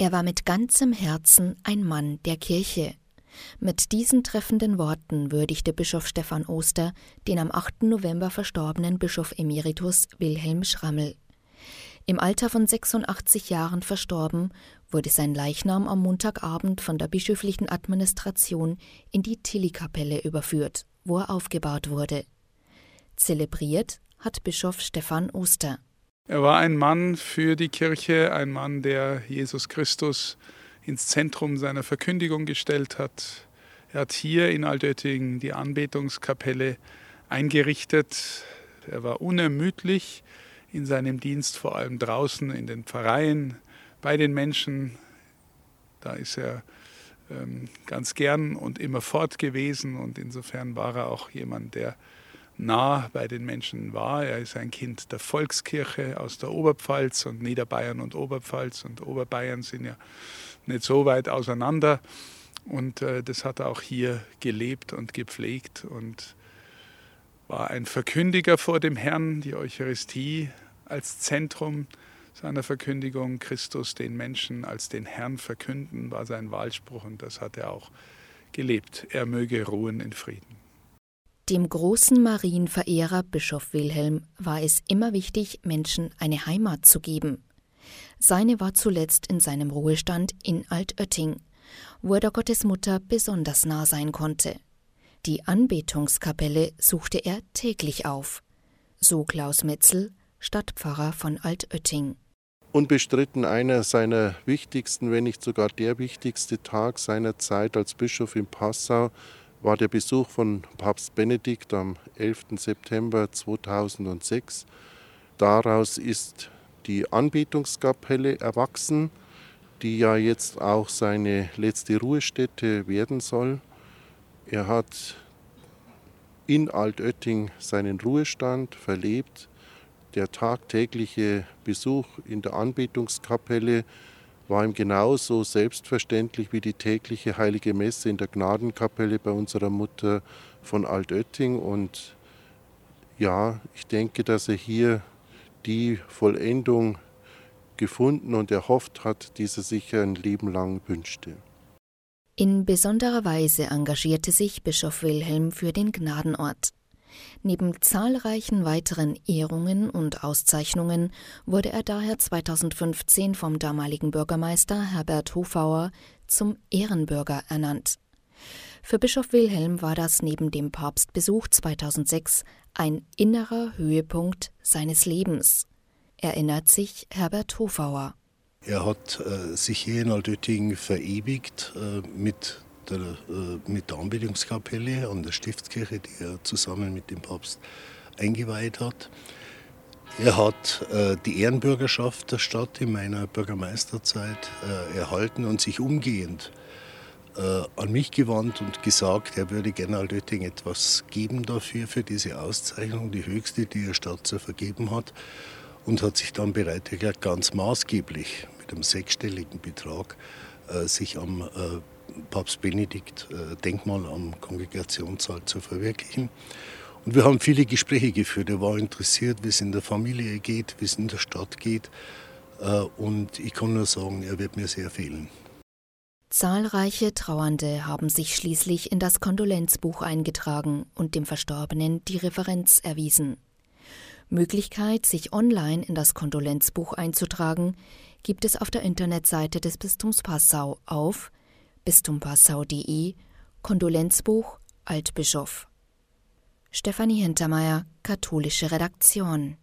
Er war mit ganzem Herzen ein Mann der Kirche. Mit diesen treffenden Worten würdigte Bischof Stephan Oster den am 8. November verstorbenen Bischof Emeritus Wilhelm Schrammel. Im Alter von 86 Jahren verstorben, wurde sein Leichnam am Montagabend von der bischöflichen Administration in die Tilly-Kapelle überführt, wo er aufgebahrt wurde. Zelebriert hat Bischof Stephan Oster. Er war ein Mann für die Kirche, ein Mann, der Jesus Christus ins Zentrum seiner Verkündigung gestellt hat. Er hat hier in Altötting die Anbetungskapelle eingerichtet. Er war unermüdlich in seinem Dienst, vor allem draußen in den Pfarreien, bei den Menschen. Da ist er ähm, ganz gern und immer fort gewesen und insofern war er auch jemand, der nah bei den Menschen war. Er ist ein Kind der Volkskirche aus der Oberpfalz und Niederbayern und Oberpfalz und Oberbayern sind ja nicht so weit auseinander. Und äh, das hat er auch hier gelebt und gepflegt und war ein Verkündiger vor dem Herrn, die Eucharistie als Zentrum seiner Verkündigung, Christus den Menschen als den Herrn verkünden, war sein Wahlspruch und das hat er auch gelebt. Er möge ruhen in Frieden. Dem großen Marienverehrer Bischof Wilhelm war es immer wichtig, Menschen eine Heimat zu geben. Seine war zuletzt in seinem Ruhestand in Altötting, wo er der Gottesmutter besonders nah sein konnte. Die Anbetungskapelle suchte er täglich auf. So Klaus Metzel, Stadtpfarrer von Altötting. Unbestritten einer seiner wichtigsten, wenn nicht sogar der wichtigste Tag seiner Zeit als Bischof in Passau war der Besuch von Papst Benedikt am 11. September 2006. Daraus ist die Anbetungskapelle erwachsen, die ja jetzt auch seine letzte Ruhestätte werden soll. Er hat in Altötting seinen Ruhestand verlebt. Der tagtägliche Besuch in der Anbetungskapelle war ihm genauso selbstverständlich wie die tägliche heilige Messe in der Gnadenkapelle bei unserer Mutter von Altötting. Und ja, ich denke, dass er hier die Vollendung gefunden und erhofft hat, die er sich ein Leben lang wünschte. In besonderer Weise engagierte sich Bischof Wilhelm für den Gnadenort. Neben zahlreichen weiteren Ehrungen und Auszeichnungen wurde er daher 2015 vom damaligen Bürgermeister Herbert Hofauer zum Ehrenbürger ernannt. Für Bischof Wilhelm war das neben dem Papstbesuch 2006 ein innerer Höhepunkt seines Lebens, erinnert sich Herbert Hofauer. Er hat äh, sich hier in Altötting verewigt äh, mit der, äh, mit der Anbetungskapelle an der Stiftskirche, die er zusammen mit dem Papst eingeweiht hat. Er hat äh, die Ehrenbürgerschaft der Stadt in meiner Bürgermeisterzeit äh, erhalten und sich umgehend äh, an mich gewandt und gesagt, er würde gerne Altötting etwas geben dafür, für diese Auszeichnung, die höchste, die er Stadt zu vergeben hat. Und hat sich dann bereit erklärt, ganz maßgeblich mit einem sechsstelligen Betrag äh, sich am Papst Benedikt äh, Denkmal am Kongregationssaal zu verwirklichen. Und wir haben viele Gespräche geführt. Er war interessiert, wie es in der Familie geht, wie es in der Stadt geht. Äh, und ich kann nur sagen, er wird mir sehr fehlen. Zahlreiche Trauernde haben sich schließlich in das Kondolenzbuch eingetragen und dem Verstorbenen die Referenz erwiesen. Möglichkeit, sich online in das Kondolenzbuch einzutragen, gibt es auf der Internetseite des Bistums Passau auf bistumpassau.de Kondolenzbuch Altbischof. Stefanie Hintermeier, katholische Redaktion